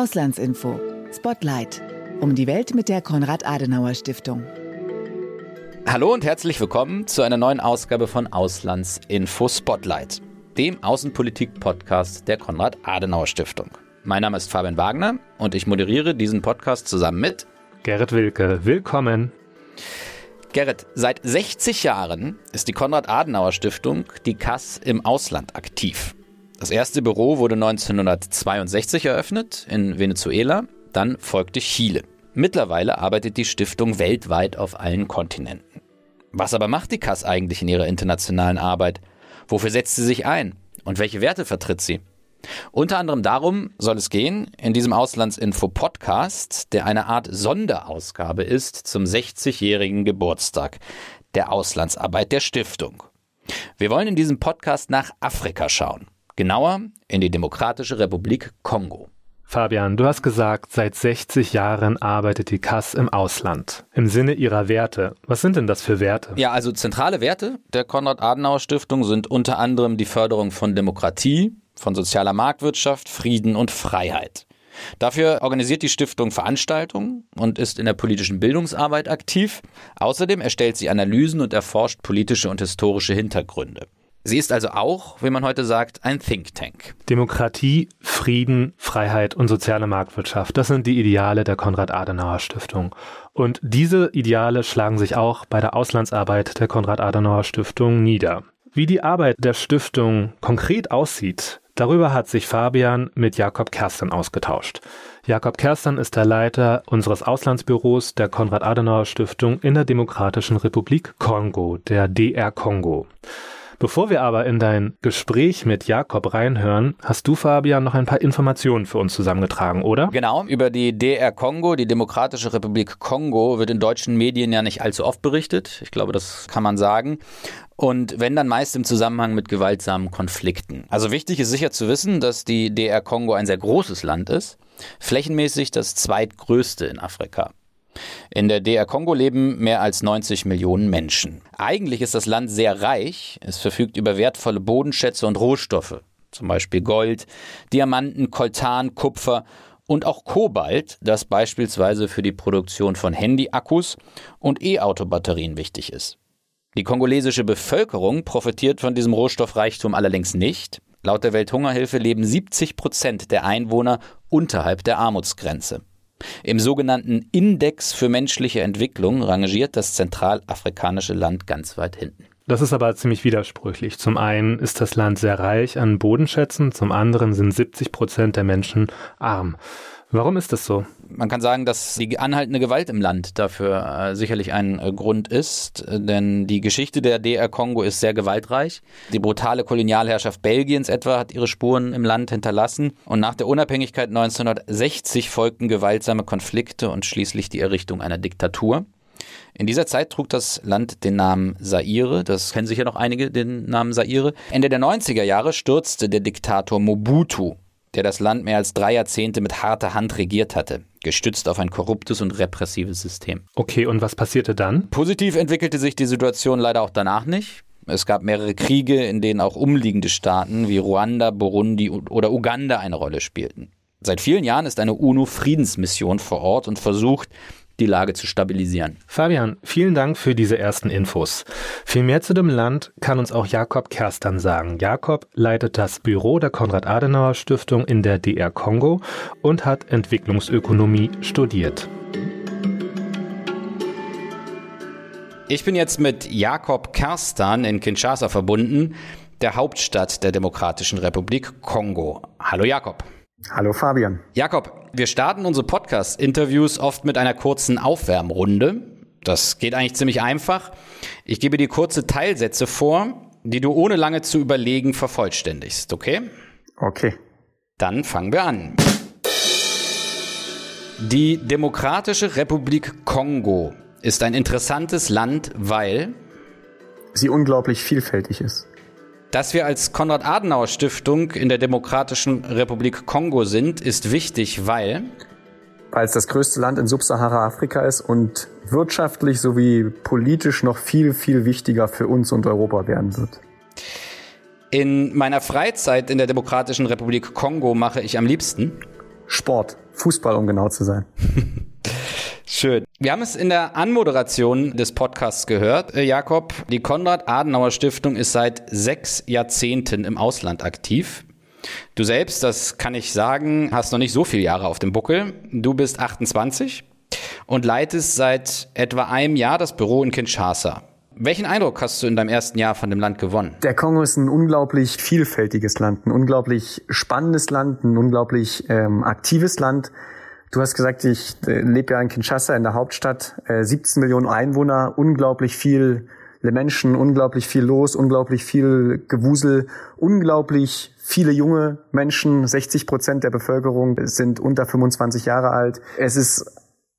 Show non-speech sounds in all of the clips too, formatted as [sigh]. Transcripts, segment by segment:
Auslandsinfo. Spotlight. Um die Welt mit der Konrad-Adenauer-Stiftung. Hallo und herzlich willkommen zu einer neuen Ausgabe von Auslandsinfo Spotlight, dem Außenpolitik-Podcast der Konrad-Adenauer-Stiftung. Mein Name ist Fabian Wagner und ich moderiere diesen Podcast zusammen mit Gerrit Wilke. Willkommen. Gerrit, seit 60 Jahren ist die Konrad-Adenauer-Stiftung, die KAS, im Ausland aktiv. Das erste Büro wurde 1962 eröffnet in Venezuela, dann folgte Chile. Mittlerweile arbeitet die Stiftung weltweit auf allen Kontinenten. Was aber macht die KAS eigentlich in ihrer internationalen Arbeit? Wofür setzt sie sich ein? Und welche Werte vertritt sie? Unter anderem darum soll es gehen in diesem Auslandsinfo-Podcast, der eine Art Sonderausgabe ist zum 60-jährigen Geburtstag der Auslandsarbeit der Stiftung. Wir wollen in diesem Podcast nach Afrika schauen. Genauer in die Demokratische Republik Kongo. Fabian, du hast gesagt, seit 60 Jahren arbeitet die KAS im Ausland. Im Sinne ihrer Werte. Was sind denn das für Werte? Ja, also zentrale Werte der Konrad-Adenauer-Stiftung sind unter anderem die Förderung von Demokratie, von sozialer Marktwirtschaft, Frieden und Freiheit. Dafür organisiert die Stiftung Veranstaltungen und ist in der politischen Bildungsarbeit aktiv. Außerdem erstellt sie Analysen und erforscht politische und historische Hintergründe. Sie ist also auch, wie man heute sagt, ein Think Tank. Demokratie, Frieden, Freiheit und soziale Marktwirtschaft, das sind die Ideale der Konrad-Adenauer-Stiftung. Und diese Ideale schlagen sich auch bei der Auslandsarbeit der Konrad-Adenauer-Stiftung nieder. Wie die Arbeit der Stiftung konkret aussieht, darüber hat sich Fabian mit Jakob Kerstan ausgetauscht. Jakob Kerstan ist der Leiter unseres Auslandsbüros der Konrad-Adenauer-Stiftung in der Demokratischen Republik Kongo, der DR Kongo. Bevor wir aber in dein Gespräch mit Jakob reinhören, hast du, Fabian, noch ein paar Informationen für uns zusammengetragen, oder? Genau, über die DR Kongo, die Demokratische Republik Kongo, wird in deutschen Medien ja nicht allzu oft berichtet. Ich glaube, das kann man sagen. Und wenn dann meist im Zusammenhang mit gewaltsamen Konflikten. Also wichtig ist sicher zu wissen, dass die DR Kongo ein sehr großes Land ist, flächenmäßig das zweitgrößte in Afrika. In der DR Kongo leben mehr als 90 Millionen Menschen. Eigentlich ist das Land sehr reich. Es verfügt über wertvolle Bodenschätze und Rohstoffe, zum Beispiel Gold, Diamanten, Koltan, Kupfer und auch Kobalt, das beispielsweise für die Produktion von Handyakkus und E-Auto-Batterien wichtig ist. Die kongolesische Bevölkerung profitiert von diesem Rohstoffreichtum allerdings nicht. Laut der Welthungerhilfe leben 70 Prozent der Einwohner unterhalb der Armutsgrenze. Im sogenannten Index für menschliche Entwicklung rangiert das zentralafrikanische Land ganz weit hinten. Das ist aber ziemlich widersprüchlich. Zum einen ist das Land sehr reich an Bodenschätzen, zum anderen sind 70 Prozent der Menschen arm. Warum ist das so? Man kann sagen, dass die anhaltende Gewalt im Land dafür äh, sicherlich ein äh, Grund ist, äh, denn die Geschichte der DR Kongo ist sehr gewaltreich. Die brutale Kolonialherrschaft Belgiens etwa hat ihre Spuren im Land hinterlassen und nach der Unabhängigkeit 1960 folgten gewaltsame Konflikte und schließlich die Errichtung einer Diktatur. In dieser Zeit trug das Land den Namen Saire, das kennen sicher noch einige den Namen Saire. Ende der 90er Jahre stürzte der Diktator Mobutu der das Land mehr als drei Jahrzehnte mit harter Hand regiert hatte, gestützt auf ein korruptes und repressives System. Okay, und was passierte dann? Positiv entwickelte sich die Situation leider auch danach nicht. Es gab mehrere Kriege, in denen auch umliegende Staaten wie Ruanda, Burundi oder Uganda eine Rolle spielten. Seit vielen Jahren ist eine UNO-Friedensmission vor Ort und versucht, die Lage zu stabilisieren. Fabian, vielen Dank für diese ersten Infos. Viel mehr zu dem Land kann uns auch Jakob Kerstern sagen. Jakob leitet das Büro der Konrad-Adenauer-Stiftung in der DR Kongo und hat Entwicklungsökonomie studiert. Ich bin jetzt mit Jakob Kerstan in Kinshasa verbunden, der Hauptstadt der Demokratischen Republik Kongo. Hallo Jakob. Hallo Fabian. Jakob, wir starten unsere Podcast-Interviews oft mit einer kurzen Aufwärmrunde. Das geht eigentlich ziemlich einfach. Ich gebe dir kurze Teilsätze vor, die du ohne lange zu überlegen vervollständigst, okay? Okay. Dann fangen wir an. Die Demokratische Republik Kongo ist ein interessantes Land, weil sie unglaublich vielfältig ist. Dass wir als Konrad-Adenauer-Stiftung in der Demokratischen Republik Kongo sind, ist wichtig, weil weil es das größte Land in Subsahara-Afrika ist und wirtschaftlich sowie politisch noch viel, viel wichtiger für uns und Europa werden wird. In meiner Freizeit in der Demokratischen Republik Kongo mache ich am liebsten Sport. Fußball, um genau zu sein. [laughs] Schön. Wir haben es in der Anmoderation des Podcasts gehört, äh, Jakob. Die Konrad-Adenauer-Stiftung ist seit sechs Jahrzehnten im Ausland aktiv. Du selbst, das kann ich sagen, hast noch nicht so viele Jahre auf dem Buckel. Du bist 28 und leitest seit etwa einem Jahr das Büro in Kinshasa. Welchen Eindruck hast du in deinem ersten Jahr von dem Land gewonnen? Der Kongo ist ein unglaublich vielfältiges Land, ein unglaublich spannendes Land, ein unglaublich ähm, aktives Land. Du hast gesagt, ich äh, lebe ja in Kinshasa, in der Hauptstadt, äh, 17 Millionen Einwohner, unglaublich viele Menschen, unglaublich viel los, unglaublich viel Gewusel, unglaublich viele junge Menschen, 60 Prozent der Bevölkerung sind unter 25 Jahre alt. Es ist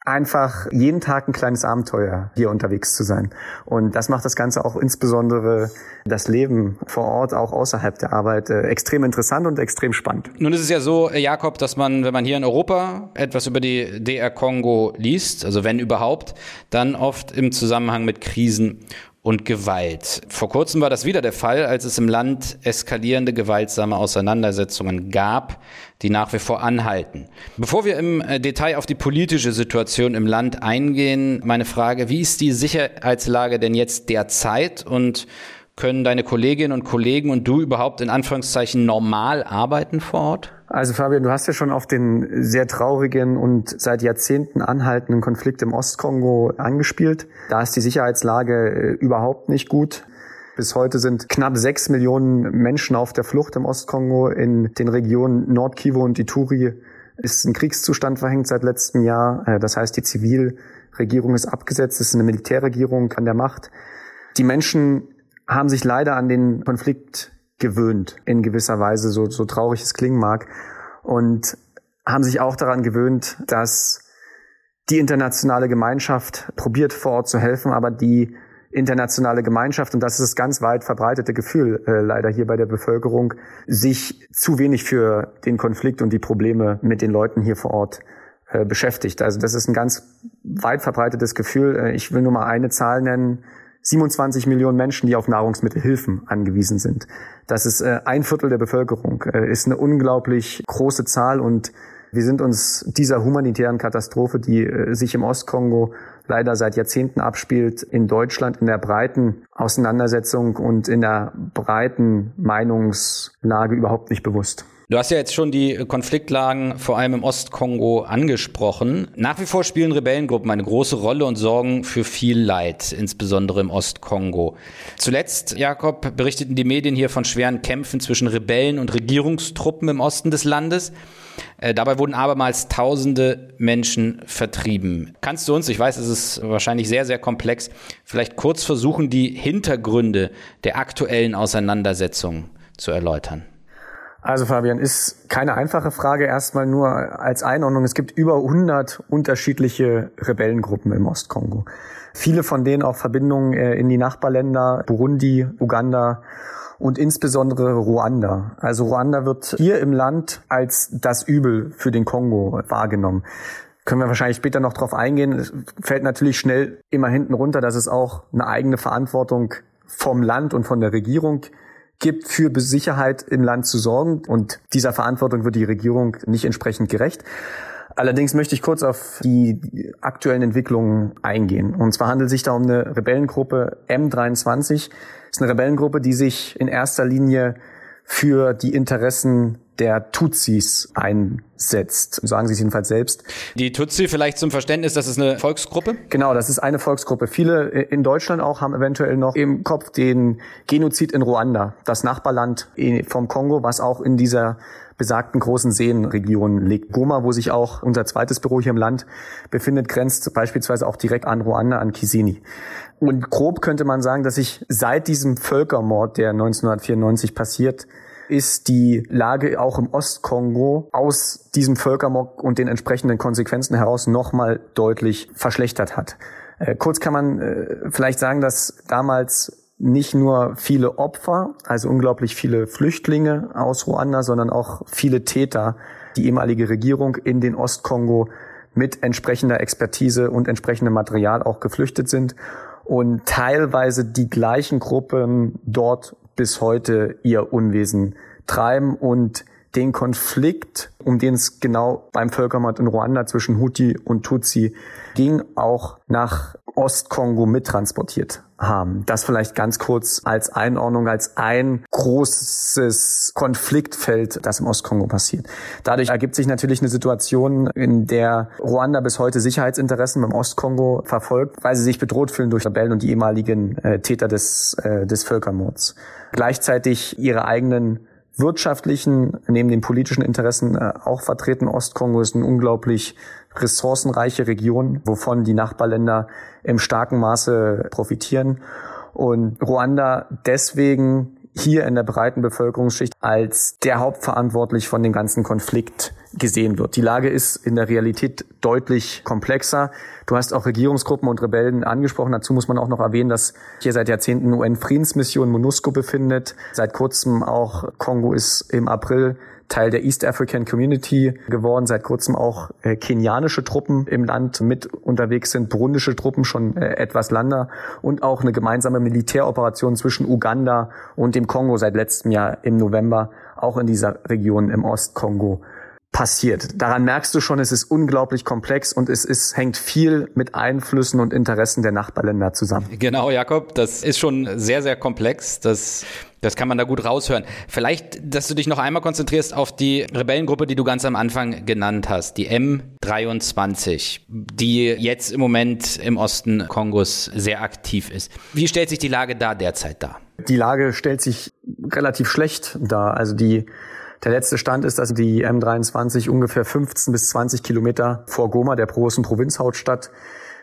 einfach jeden Tag ein kleines Abenteuer, hier unterwegs zu sein. Und das macht das Ganze auch insbesondere das Leben vor Ort, auch außerhalb der Arbeit, äh, extrem interessant und extrem spannend. Nun ist es ja so, äh, Jakob, dass man, wenn man hier in Europa etwas über die DR Kongo liest, also wenn überhaupt, dann oft im Zusammenhang mit Krisen und Gewalt. Vor kurzem war das wieder der Fall, als es im Land eskalierende gewaltsame Auseinandersetzungen gab, die nach wie vor anhalten. Bevor wir im äh, Detail auf die politische Situation im Land eingehen, meine Frage, wie ist die Sicherheitslage denn jetzt derzeit und können deine Kolleginnen und Kollegen und du überhaupt in Anführungszeichen normal arbeiten vor Ort? Also Fabian, du hast ja schon auf den sehr traurigen und seit Jahrzehnten anhaltenden Konflikt im Ostkongo angespielt. Da ist die Sicherheitslage äh, überhaupt nicht gut. Bis heute sind knapp sechs Millionen Menschen auf der Flucht im Ostkongo. In den Regionen Nordkivu und Ituri ist ein Kriegszustand verhängt seit letztem Jahr. Äh, das heißt, die Zivilregierung ist abgesetzt, es ist eine Militärregierung an der Macht. Die Menschen haben sich leider an den Konflikt gewöhnt, in gewisser Weise, so, so traurig es klingen mag. Und haben sich auch daran gewöhnt, dass die internationale Gemeinschaft probiert vor Ort zu helfen, aber die internationale Gemeinschaft, und das ist das ganz weit verbreitete Gefühl äh, leider hier bei der Bevölkerung, sich zu wenig für den Konflikt und die Probleme mit den Leuten hier vor Ort äh, beschäftigt. Also das ist ein ganz weit verbreitetes Gefühl. Äh, ich will nur mal eine Zahl nennen. 27 Millionen Menschen, die auf Nahrungsmittelhilfen angewiesen sind. Das ist äh, ein Viertel der Bevölkerung, äh, ist eine unglaublich große Zahl und wir sind uns dieser humanitären Katastrophe, die äh, sich im Ostkongo leider seit Jahrzehnten abspielt, in Deutschland in der breiten Auseinandersetzung und in der breiten Meinungslage überhaupt nicht bewusst. Du hast ja jetzt schon die Konfliktlagen vor allem im Ostkongo angesprochen. Nach wie vor spielen Rebellengruppen eine große Rolle und sorgen für viel Leid, insbesondere im Ostkongo. Zuletzt, Jakob, berichteten die Medien hier von schweren Kämpfen zwischen Rebellen und Regierungstruppen im Osten des Landes. Äh, dabei wurden abermals tausende Menschen vertrieben. Kannst du uns, ich weiß, es ist wahrscheinlich sehr, sehr komplex, vielleicht kurz versuchen, die Hintergründe der aktuellen Auseinandersetzung zu erläutern? Also Fabian, ist keine einfache Frage. Erstmal nur als Einordnung. Es gibt über 100 unterschiedliche Rebellengruppen im Ostkongo. Viele von denen auch Verbindungen äh, in die Nachbarländer Burundi, Uganda und insbesondere Ruanda. Also Ruanda wird hier im Land als das Übel für den Kongo wahrgenommen. Können wir wahrscheinlich später noch drauf eingehen. Es fällt natürlich schnell immer hinten runter, dass es auch eine eigene Verantwortung vom Land und von der Regierung gibt, für Sicherheit im Land zu sorgen. Und dieser Verantwortung wird die Regierung nicht entsprechend gerecht. Allerdings möchte ich kurz auf die aktuellen Entwicklungen eingehen. Und zwar handelt es sich da um eine Rebellengruppe M23. Das ist eine Rebellengruppe, die sich in erster Linie für die Interessen der Tutsis einsetzt. Sagen sie es jedenfalls selbst. Die Tutsi vielleicht zum Verständnis, das ist eine Volksgruppe? Genau, das ist eine Volksgruppe. Viele in Deutschland auch haben eventuell noch im Kopf den Genozid in Ruanda, das Nachbarland vom Kongo, was auch in dieser besagten großen Seenregion liegt. Goma, wo sich auch unser zweites Büro hier im Land befindet, grenzt beispielsweise auch direkt an Ruanda, an Kisini. Und grob könnte man sagen, dass sich seit diesem Völkermord, der 1994 passiert, ist die Lage auch im Ostkongo aus diesem Völkermord und den entsprechenden Konsequenzen heraus nochmal deutlich verschlechtert hat. Äh, kurz kann man äh, vielleicht sagen, dass damals nicht nur viele Opfer, also unglaublich viele Flüchtlinge aus Ruanda, sondern auch viele Täter, die ehemalige Regierung in den Ostkongo mit entsprechender Expertise und entsprechendem Material auch geflüchtet sind. Und teilweise die gleichen Gruppen dort bis heute ihr Unwesen treiben. Und den Konflikt, um den es genau beim Völkermord in Ruanda zwischen Huti und Tutsi ging, auch nach Ostkongo mittransportiert haben. Das vielleicht ganz kurz als Einordnung, als ein großes Konfliktfeld, das im Ostkongo passiert. Dadurch ergibt sich natürlich eine Situation, in der Ruanda bis heute Sicherheitsinteressen im Ostkongo verfolgt, weil sie sich bedroht fühlen durch Rebellen und die ehemaligen äh, Täter des, äh, des Völkermords. Gleichzeitig ihre eigenen wirtschaftlichen, neben den politischen Interessen äh, auch vertreten. Ostkongo ist ein unglaublich ressourcenreiche Region, wovon die Nachbarländer im starken Maße profitieren. Und Ruanda deswegen hier in der breiten Bevölkerungsschicht als der Hauptverantwortlich von dem ganzen Konflikt gesehen wird. Die Lage ist in der Realität deutlich komplexer. Du hast auch Regierungsgruppen und Rebellen angesprochen. Dazu muss man auch noch erwähnen, dass hier seit Jahrzehnten UN-Friedensmission MONUSCO befindet. Seit kurzem auch Kongo ist im April Teil der East African Community geworden, seit kurzem auch äh, kenianische Truppen im Land mit unterwegs sind, burundische Truppen schon äh, etwas langer und auch eine gemeinsame Militäroperation zwischen Uganda und dem Kongo seit letztem Jahr im November auch in dieser Region im Ostkongo passiert. Daran merkst du schon, es ist unglaublich komplex und es ist, hängt viel mit Einflüssen und Interessen der Nachbarländer zusammen. Genau, Jakob, das ist schon sehr, sehr komplex. Das das kann man da gut raushören. Vielleicht, dass du dich noch einmal konzentrierst auf die Rebellengruppe, die du ganz am Anfang genannt hast, die M23, die jetzt im Moment im Osten Kongos sehr aktiv ist. Wie stellt sich die Lage da derzeit dar? Die Lage stellt sich relativ schlecht dar. Also die der letzte Stand ist, dass die M23 ungefähr 15 bis 20 Kilometer vor Goma, der großen Provinzhauptstadt,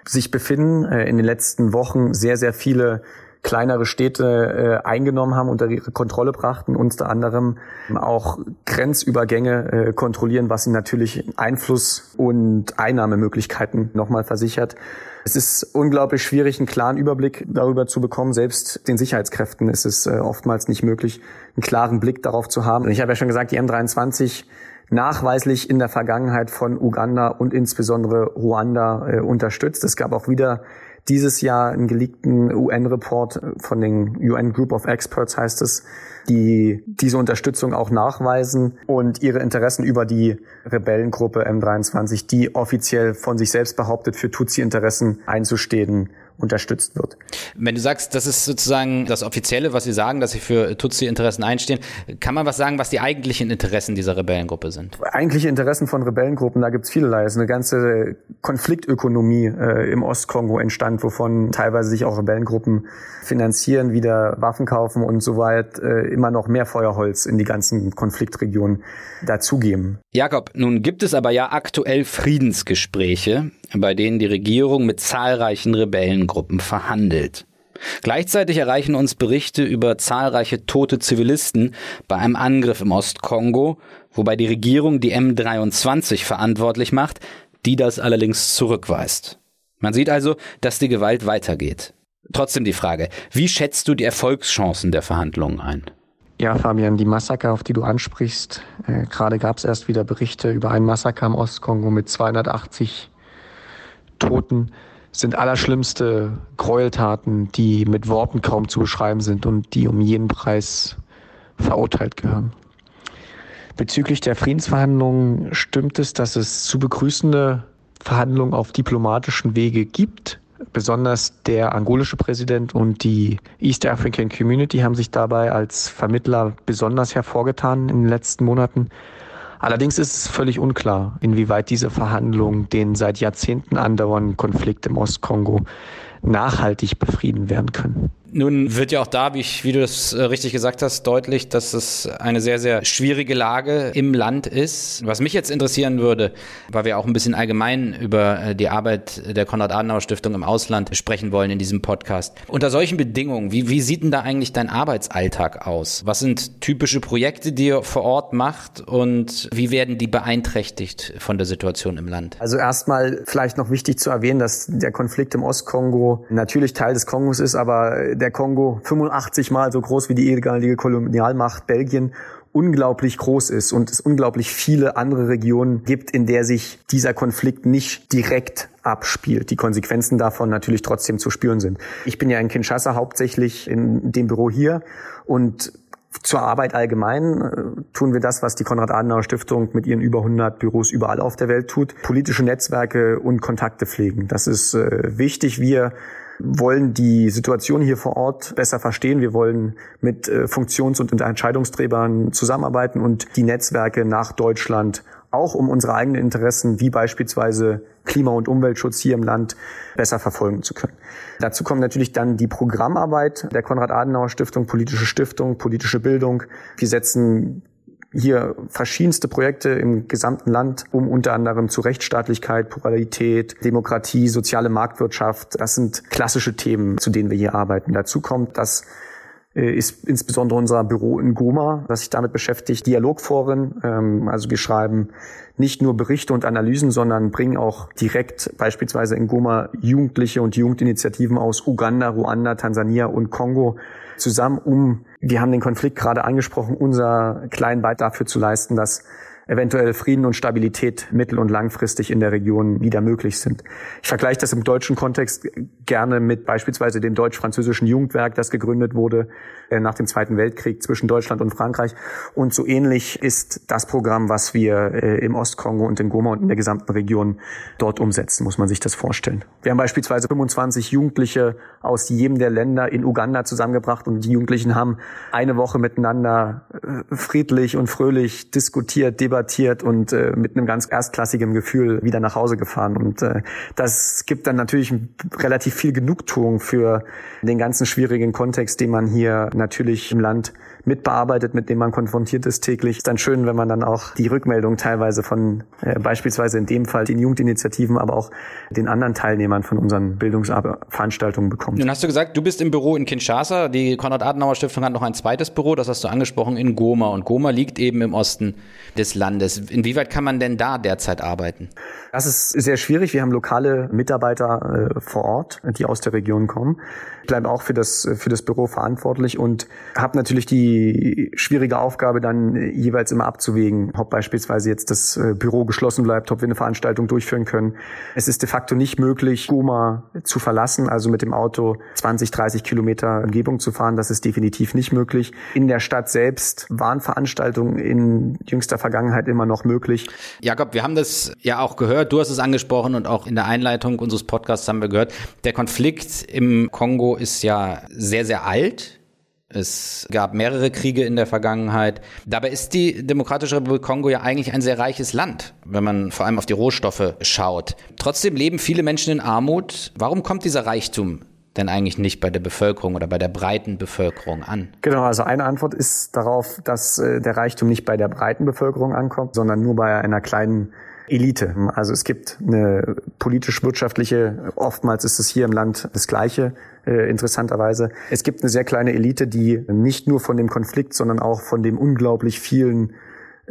sich befinden. Äh, in den letzten Wochen sehr, sehr viele kleinere Städte äh, eingenommen haben, unter ihre Kontrolle brachten, unter anderem auch Grenzübergänge äh, kontrollieren, was ihnen natürlich Einfluss und Einnahmemöglichkeiten nochmal versichert. Es ist unglaublich schwierig, einen klaren Überblick darüber zu bekommen. Selbst den Sicherheitskräften ist es äh, oftmals nicht möglich, einen klaren Blick darauf zu haben. Ich habe ja schon gesagt, die M23 nachweislich in der Vergangenheit von Uganda und insbesondere Ruanda äh, unterstützt. Es gab auch wieder dieses Jahr einen geleakten UN-Report von den UN Group of Experts heißt es, die diese Unterstützung auch nachweisen und ihre Interessen über die Rebellengruppe M23, die offiziell von sich selbst behauptet, für Tutsi-Interessen einzustehen, unterstützt wird. Wenn du sagst, das ist sozusagen das Offizielle, was sie sagen, dass sie für Tutsi-Interessen einstehen, kann man was sagen, was die eigentlichen Interessen dieser Rebellengruppe sind? Eigentliche Interessen von Rebellengruppen, da gibt's vielerlei. Es ist eine ganze Konfliktökonomie äh, im Ostkongo entstand, wovon teilweise sich auch Rebellengruppen finanzieren, wieder Waffen kaufen und soweit äh, immer noch mehr Feuerholz in die ganzen Konfliktregionen dazugeben. Jakob, nun gibt es aber ja aktuell Friedensgespräche, bei denen die Regierung mit zahlreichen Rebellengruppen verhandelt. Gleichzeitig erreichen uns Berichte über zahlreiche tote Zivilisten bei einem Angriff im Ostkongo, wobei die Regierung die M23 verantwortlich macht, die das allerdings zurückweist. Man sieht also, dass die Gewalt weitergeht. Trotzdem die Frage, wie schätzt du die Erfolgschancen der Verhandlungen ein? Ja, Fabian, die Massaker, auf die du ansprichst, äh, gerade gab es erst wieder Berichte über ein Massaker im Ostkongo mit 280 Toten, sind allerschlimmste Gräueltaten, die mit Worten kaum zu beschreiben sind und die um jeden Preis verurteilt gehören. Bezüglich der Friedensverhandlungen stimmt es, dass es zu begrüßende Verhandlungen auf diplomatischen Wege gibt. Besonders der angolische Präsident und die East African Community haben sich dabei als Vermittler besonders hervorgetan in den letzten Monaten. Allerdings ist es völlig unklar, inwieweit diese Verhandlungen den seit Jahrzehnten andauernden Konflikt im Ostkongo nachhaltig befrieden werden können. Nun wird ja auch da, wie, ich, wie du das äh, richtig gesagt hast, deutlich, dass es eine sehr, sehr schwierige Lage im Land ist. Was mich jetzt interessieren würde, weil wir auch ein bisschen allgemein über äh, die Arbeit der Konrad-Adenauer-Stiftung im Ausland sprechen wollen in diesem Podcast. Unter solchen Bedingungen, wie, wie sieht denn da eigentlich dein Arbeitsalltag aus? Was sind typische Projekte, die ihr vor Ort macht und wie werden die beeinträchtigt von der Situation im Land? Also erstmal vielleicht noch wichtig zu erwähnen, dass der Konflikt im Ostkongo natürlich Teil des Kongos ist, aber der Kongo 85 mal so groß wie die ehemalige Kolonialmacht Belgien unglaublich groß ist und es unglaublich viele andere Regionen gibt, in der sich dieser Konflikt nicht direkt abspielt. Die Konsequenzen davon natürlich trotzdem zu spüren sind. Ich bin ja in Kinshasa hauptsächlich in dem Büro hier und zur Arbeit allgemein äh, tun wir das, was die Konrad-Adenauer-Stiftung mit ihren über 100 Büros überall auf der Welt tut. Politische Netzwerke und Kontakte pflegen. Das ist äh, wichtig. Wir wollen die Situation hier vor Ort besser verstehen. Wir wollen mit äh, Funktions- und Entscheidungsträgern zusammenarbeiten und die Netzwerke nach Deutschland auch um unsere eigenen Interessen, wie beispielsweise Klima- und Umweltschutz hier im Land, besser verfolgen zu können. Dazu kommt natürlich dann die Programmarbeit der Konrad-Adenauer-Stiftung, politische Stiftung, politische Bildung. Wir setzen hier verschiedenste Projekte im gesamten Land, um unter anderem zu Rechtsstaatlichkeit, Pluralität, Demokratie, soziale Marktwirtschaft. Das sind klassische Themen, zu denen wir hier arbeiten. Dazu kommt, dass äh, ist insbesondere unser Büro in Goma, das sich damit beschäftigt, Dialogforen. Ähm, also wir schreiben nicht nur Berichte und Analysen, sondern bringen auch direkt beispielsweise in Goma Jugendliche und Jugendinitiativen aus Uganda, Ruanda, Tansania und Kongo zusammen, um, wir haben den Konflikt gerade angesprochen, unser kleinen Beitrag dafür zu leisten, dass eventuell Frieden und Stabilität mittel- und langfristig in der Region wieder möglich sind. Ich vergleiche das im deutschen Kontext gerne mit beispielsweise dem deutsch-französischen Jugendwerk, das gegründet wurde äh, nach dem Zweiten Weltkrieg zwischen Deutschland und Frankreich. Und so ähnlich ist das Programm, was wir äh, im Ostkongo und in Goma und in der gesamten Region dort umsetzen, muss man sich das vorstellen. Wir haben beispielsweise 25 Jugendliche aus jedem der Länder in Uganda zusammengebracht und die Jugendlichen haben eine Woche miteinander äh, friedlich und fröhlich diskutiert, debattiert, debattiert und äh, mit einem ganz erstklassigen Gefühl wieder nach Hause gefahren. Und äh, das gibt dann natürlich relativ viel Genugtuung für den ganzen schwierigen Kontext, den man hier natürlich im Land mitbearbeitet, mit dem man konfrontiert ist täglich. Ist dann schön, wenn man dann auch die Rückmeldung teilweise von äh, beispielsweise in dem Fall den Jugendinitiativen, aber auch den anderen Teilnehmern von unseren Bildungsveranstaltungen bekommt. Nun hast du gesagt, du bist im Büro in Kinshasa. Die Konrad-Adenauer-Stiftung hat noch ein zweites Büro, das hast du angesprochen, in Goma. Und Goma liegt eben im Osten des Landes. Inwieweit kann man denn da derzeit arbeiten? Das ist sehr schwierig. Wir haben lokale Mitarbeiter äh, vor Ort, die aus der Region kommen. Ich bleibe auch für das, für das Büro verantwortlich und habe natürlich die schwierige Aufgabe, dann jeweils immer abzuwägen, ob beispielsweise jetzt das äh, Büro geschlossen bleibt, ob wir eine Veranstaltung durchführen können. Es ist de facto nicht möglich, Goma zu verlassen, also mit dem Auto 20, 30 Kilometer Umgebung zu fahren. Das ist definitiv nicht möglich. In der Stadt selbst waren Veranstaltungen in jüngster Vergangenheit immer noch möglich. Jakob, wir haben das ja auch gehört, du hast es angesprochen und auch in der Einleitung unseres Podcasts haben wir gehört, der Konflikt im Kongo ist ja sehr, sehr alt. Es gab mehrere Kriege in der Vergangenheit. Dabei ist die Demokratische Republik Kongo ja eigentlich ein sehr reiches Land, wenn man vor allem auf die Rohstoffe schaut. Trotzdem leben viele Menschen in Armut. Warum kommt dieser Reichtum denn eigentlich nicht bei der Bevölkerung oder bei der breiten Bevölkerung an? Genau, also eine Antwort ist darauf, dass äh, der Reichtum nicht bei der breiten Bevölkerung ankommt, sondern nur bei einer kleinen Elite. Also es gibt eine politisch-wirtschaftliche, oftmals ist es hier im Land das Gleiche, äh, interessanterweise. Es gibt eine sehr kleine Elite, die nicht nur von dem Konflikt, sondern auch von dem unglaublich vielen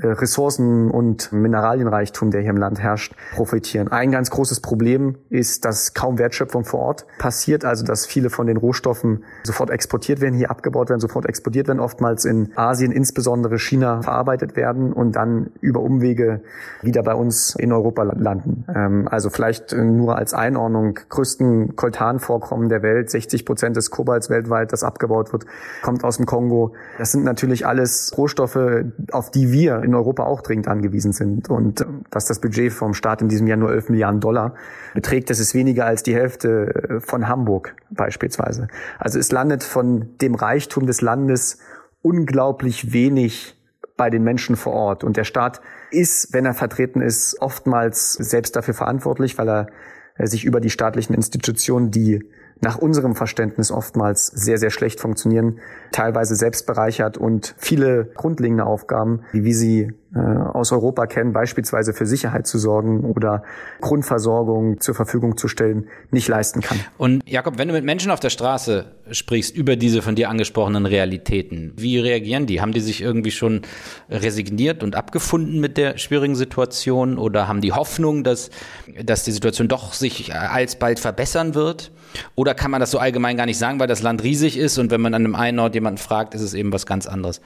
Ressourcen und Mineralienreichtum, der hier im Land herrscht, profitieren. Ein ganz großes Problem ist, dass kaum Wertschöpfung vor Ort passiert, also dass viele von den Rohstoffen sofort exportiert werden, hier abgebaut werden, sofort exportiert werden, oftmals in Asien, insbesondere China, verarbeitet werden und dann über Umwege wieder bei uns in Europa landen. Ähm, also vielleicht nur als Einordnung, größten Koltanvorkommen der Welt, 60 Prozent des Kobalts weltweit, das abgebaut wird, kommt aus dem Kongo. Das sind natürlich alles Rohstoffe, auf die wir in Europa auch dringend angewiesen sind. Und ähm, dass das Budget vom Staat in diesem Jahr nur 11 Milliarden Dollar beträgt, das ist weniger als die Hälfte äh, von Hamburg beispielsweise. Also es landet von dem Reichtum des Landes unglaublich wenig bei den Menschen vor Ort. Und der Staat ist, wenn er vertreten ist, oftmals selbst dafür verantwortlich, weil er sich über die staatlichen Institutionen, die nach unserem Verständnis oftmals sehr, sehr schlecht funktionieren, teilweise selbst bereichert und viele grundlegende Aufgaben, wie wir sie äh, aus Europa kennen, beispielsweise für Sicherheit zu sorgen oder Grundversorgung zur Verfügung zu stellen, nicht leisten kann. Und Jakob, wenn du mit Menschen auf der Straße sprichst über diese von dir angesprochenen Realitäten, wie reagieren die? Haben die sich irgendwie schon resigniert und abgefunden mit der schwierigen Situation oder haben die Hoffnung, dass, dass die Situation doch sich alsbald verbessern wird? Oder kann man das so allgemein gar nicht sagen, weil das Land riesig ist und wenn man an einem einen Ort jemanden fragt, ist es eben was ganz anderes?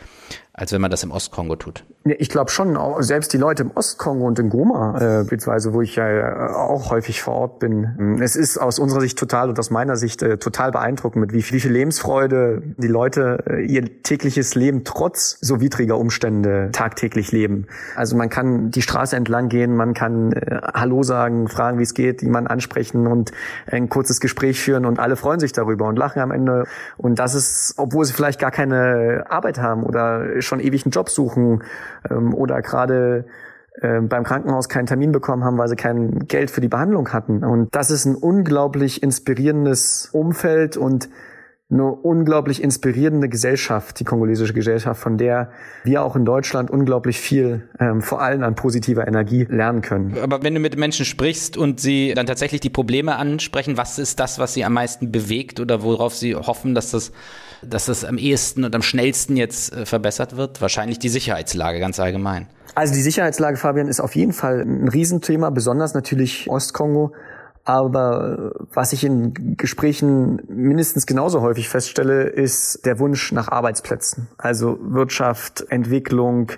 Als wenn man das im Ostkongo tut. Ich glaube schon, selbst die Leute im Ostkongo und in Goma, äh, beziehungsweise wo ich ja äh, auch häufig vor Ort bin, es ist aus unserer Sicht total und aus meiner Sicht äh, total beeindruckend, mit wie viel, wie viel Lebensfreude die Leute äh, ihr tägliches Leben trotz so widriger Umstände tagtäglich leben. Also man kann die Straße entlang gehen, man kann äh, Hallo sagen, fragen, wie es geht, jemanden ansprechen und ein kurzes Gespräch führen und alle freuen sich darüber und lachen am Ende. Und das ist, obwohl sie vielleicht gar keine Arbeit haben oder schon ewig einen Job suchen ähm, oder gerade äh, beim Krankenhaus keinen Termin bekommen haben, weil sie kein Geld für die Behandlung hatten. Und das ist ein unglaublich inspirierendes Umfeld und eine unglaublich inspirierende Gesellschaft, die kongolesische Gesellschaft, von der wir auch in Deutschland unglaublich viel, ähm, vor allem an positiver Energie lernen können. Aber wenn du mit Menschen sprichst und sie dann tatsächlich die Probleme ansprechen, was ist das, was sie am meisten bewegt oder worauf sie hoffen, dass das, dass das am ehesten und am schnellsten jetzt äh, verbessert wird? Wahrscheinlich die Sicherheitslage ganz allgemein. Also die Sicherheitslage, Fabian, ist auf jeden Fall ein Riesenthema, besonders natürlich Ostkongo. Aber was ich in Gesprächen mindestens genauso häufig feststelle, ist der Wunsch nach Arbeitsplätzen. Also Wirtschaft, Entwicklung,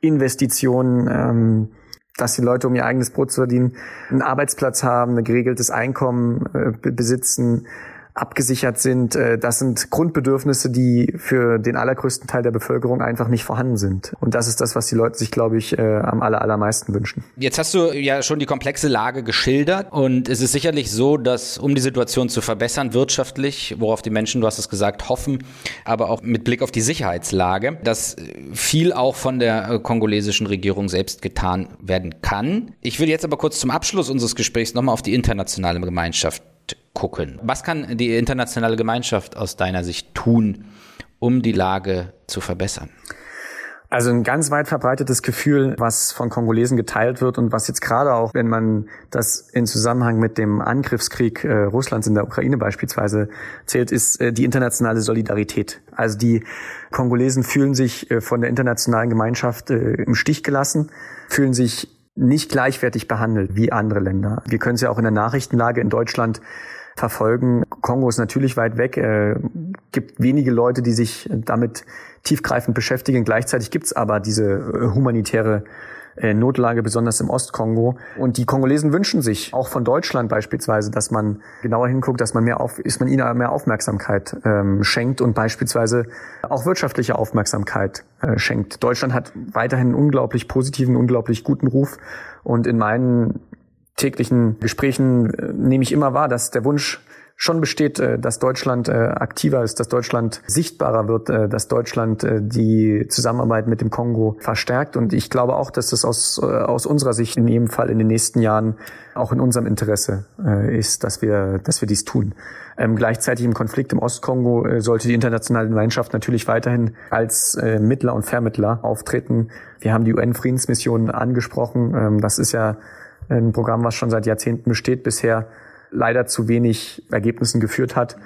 Investitionen, ähm, dass die Leute, um ihr eigenes Brot zu verdienen, einen Arbeitsplatz haben, ein geregeltes Einkommen äh, besitzen, abgesichert sind. Äh, das sind Grundbedürfnisse, die für den allergrößten Teil der Bevölkerung einfach nicht vorhanden sind. Und das ist das, was die Leute sich, glaube ich, äh, am aller, allermeisten wünschen. Jetzt hast du ja schon die komplexe Lage geschildert und es ist sicherlich so, dass um die Situation zu verbessern, wirtschaftlich, worauf die Menschen, du hast es gesagt, hoffen, aber auch mit Blick auf die Sicherheitslage, dass viel auch von der äh, kongolesischen Regierung selbst getan werden kann. Ich will jetzt aber kurz zum Abschluss unseres Gesprächs nochmal auf die internationale Gemeinschaft gucken. Was kann die internationale Gemeinschaft aus deiner Sicht tun, um die Lage zu verbessern? Also ein ganz weit verbreitetes Gefühl, was von Kongolesen geteilt wird und was jetzt gerade auch, wenn man das in Zusammenhang mit dem Angriffskrieg äh, Russlands in der Ukraine beispielsweise zählt, ist äh, die internationale Solidarität. Also die Kongolesen fühlen sich äh, von der internationalen Gemeinschaft äh, im Stich gelassen, fühlen sich nicht gleichwertig behandelt wie andere Länder. Wir können es ja auch in der Nachrichtenlage in Deutschland verfolgen. Kongo ist natürlich weit weg, äh, gibt wenige Leute, die sich damit tiefgreifend beschäftigen. Gleichzeitig gibt es aber diese äh, humanitäre Notlage, besonders im Ostkongo. Und die Kongolesen wünschen sich, auch von Deutschland beispielsweise, dass man genauer hinguckt, dass man mehr auf, ist man ihnen mehr Aufmerksamkeit ähm, schenkt und beispielsweise auch wirtschaftliche Aufmerksamkeit äh, schenkt. Deutschland hat weiterhin einen unglaublich positiven, unglaublich guten Ruf. Und in meinen täglichen Gesprächen äh, nehme ich immer wahr, dass der Wunsch schon besteht, äh, dass Deutschland äh, aktiver ist, dass Deutschland sichtbarer wird, dass Deutschland die Zusammenarbeit mit dem Kongo verstärkt. Und ich glaube auch, dass das aus, aus unserer Sicht in jedem Fall in den nächsten Jahren auch in unserem Interesse ist, dass wir, dass wir dies tun. Ähm, gleichzeitig im Konflikt im Ostkongo sollte die internationale Gemeinschaft natürlich weiterhin als Mittler und Vermittler auftreten. Wir haben die UN-Friedensmission angesprochen. Ähm, das ist ja ein Programm, was schon seit Jahrzehnten besteht, bisher leider zu wenig Ergebnissen geführt hat.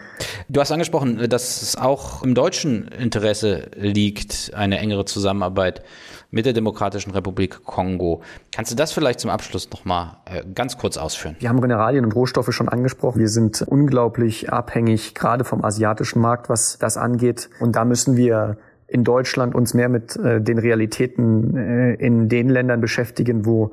Du hast angesprochen, dass es auch im deutschen Interesse liegt, eine engere Zusammenarbeit mit der Demokratischen Republik Kongo. Kannst du das vielleicht zum Abschluss nochmal äh, ganz kurz ausführen? Wir haben Mineralien und Rohstoffe schon angesprochen. Wir sind unglaublich abhängig, gerade vom asiatischen Markt, was das angeht. Und da müssen wir in Deutschland uns mehr mit äh, den Realitäten äh, in den Ländern beschäftigen, wo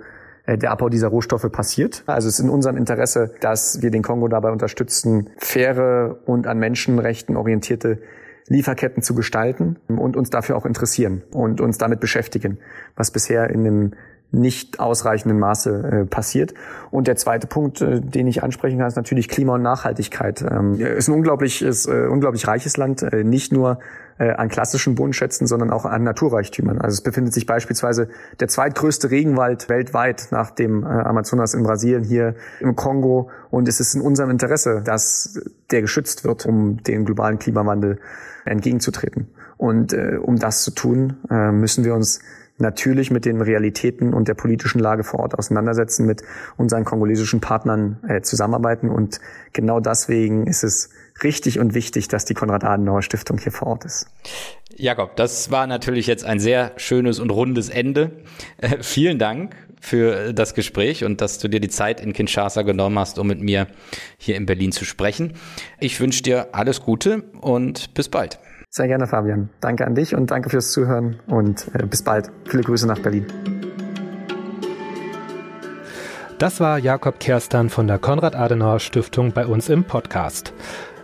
der Abbau dieser Rohstoffe passiert. Also es ist in unserem Interesse, dass wir den Kongo dabei unterstützen, faire und an Menschenrechten orientierte Lieferketten zu gestalten und uns dafür auch interessieren und uns damit beschäftigen, was bisher in einem nicht ausreichenden Maße äh, passiert. Und der zweite Punkt, äh, den ich ansprechen kann, ist natürlich Klima und Nachhaltigkeit. Ähm, ist ein unglaublich, ist, äh, unglaublich reiches Land, äh, nicht nur äh, an klassischen Bodenschätzen, sondern auch an Naturreichtümern. Also es befindet sich beispielsweise der zweitgrößte Regenwald weltweit nach dem äh, Amazonas in Brasilien hier im Kongo. Und es ist in unserem Interesse, dass der geschützt wird, um den globalen Klimawandel entgegenzutreten. Und äh, um das zu tun, äh, müssen wir uns natürlich mit den Realitäten und der politischen Lage vor Ort auseinandersetzen, mit unseren kongolesischen Partnern äh, zusammenarbeiten. Und genau deswegen ist es richtig und wichtig, dass die Konrad-Adenauer-Stiftung hier vor Ort ist. Jakob, das war natürlich jetzt ein sehr schönes und rundes Ende. Äh, vielen Dank für das Gespräch und dass du dir die Zeit in Kinshasa genommen hast, um mit mir hier in Berlin zu sprechen. Ich wünsche dir alles Gute und bis bald. Sehr gerne, Fabian. Danke an dich und danke fürs Zuhören und äh, bis bald. Viele Grüße nach Berlin. Das war Jakob Kerstan von der Konrad-Adenauer-Stiftung bei uns im Podcast.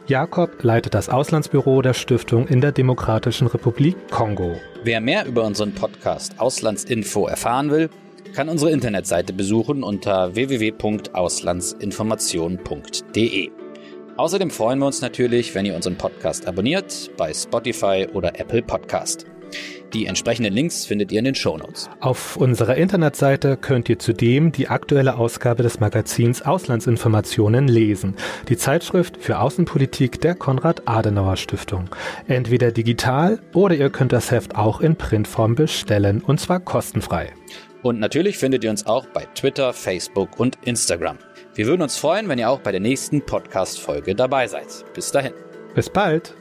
Jakob leitet das Auslandsbüro der Stiftung in der Demokratischen Republik Kongo. Wer mehr über unseren Podcast Auslandsinfo erfahren will, kann unsere Internetseite besuchen unter www.auslandsinformation.de. Außerdem freuen wir uns natürlich, wenn ihr unseren Podcast abonniert bei Spotify oder Apple Podcast. Die entsprechenden Links findet ihr in den Shownotes. Auf unserer Internetseite könnt ihr zudem die aktuelle Ausgabe des Magazins Auslandsinformationen lesen, die Zeitschrift für Außenpolitik der Konrad-Adenauer-Stiftung. Entweder digital oder ihr könnt das Heft auch in Printform bestellen, und zwar kostenfrei. Und natürlich findet ihr uns auch bei Twitter, Facebook und Instagram. Wir würden uns freuen, wenn ihr auch bei der nächsten Podcast-Folge dabei seid. Bis dahin. Bis bald.